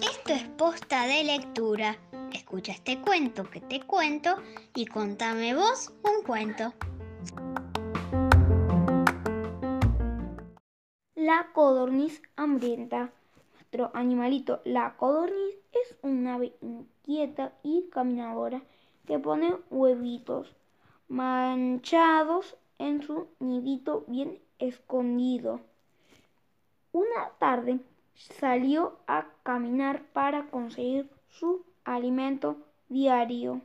Esto es posta de lectura. Escucha este cuento que te cuento y contame vos un cuento. La codorniz hambrienta. Nuestro animalito, la codorniz, es un ave inquieta y caminadora que pone huevitos manchados en su nidito bien escondido. Una tarde salió a caminar para conseguir su alimento diario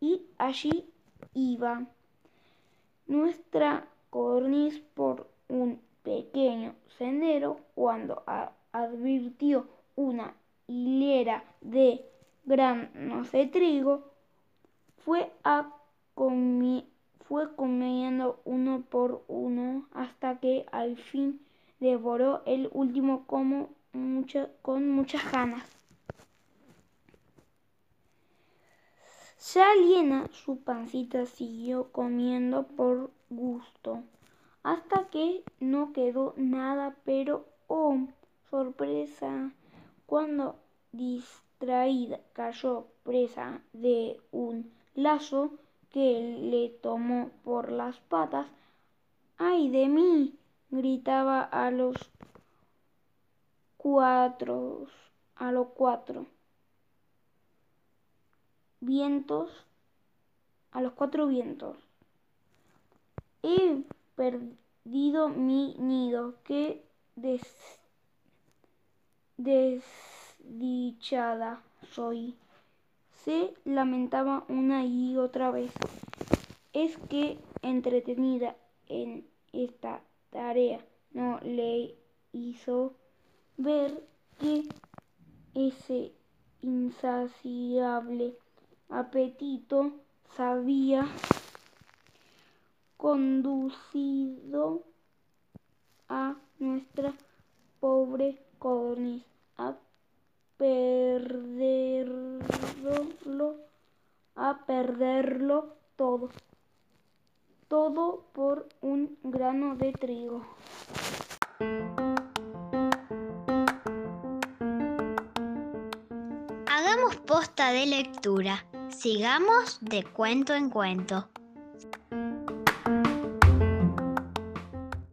y allí iba nuestra codorniz por un pequeño sendero cuando advirtió una hilera de granos de trigo, fue, a fue comiendo uno por uno hasta que al fin devoró el último como con muchas ganas. Ya llena su pancita siguió comiendo por gusto hasta que no quedó nada, pero oh, sorpresa, cuando distraída cayó presa de un lazo que le tomó por las patas. ¡Ay de mí! gritaba a los cuatro, a los cuatro vientos, a los cuatro vientos. He perdido mi nido, qué desdichada soy. Se lamentaba una y otra vez. Es que entretenida en esta tarea no le hizo ver que ese insaciable apetito sabía conducido a nuestra pobre codorniz a perderlo, a perderlo todo, todo por un grano de trigo. Hagamos posta de lectura. Sigamos de cuento en cuento.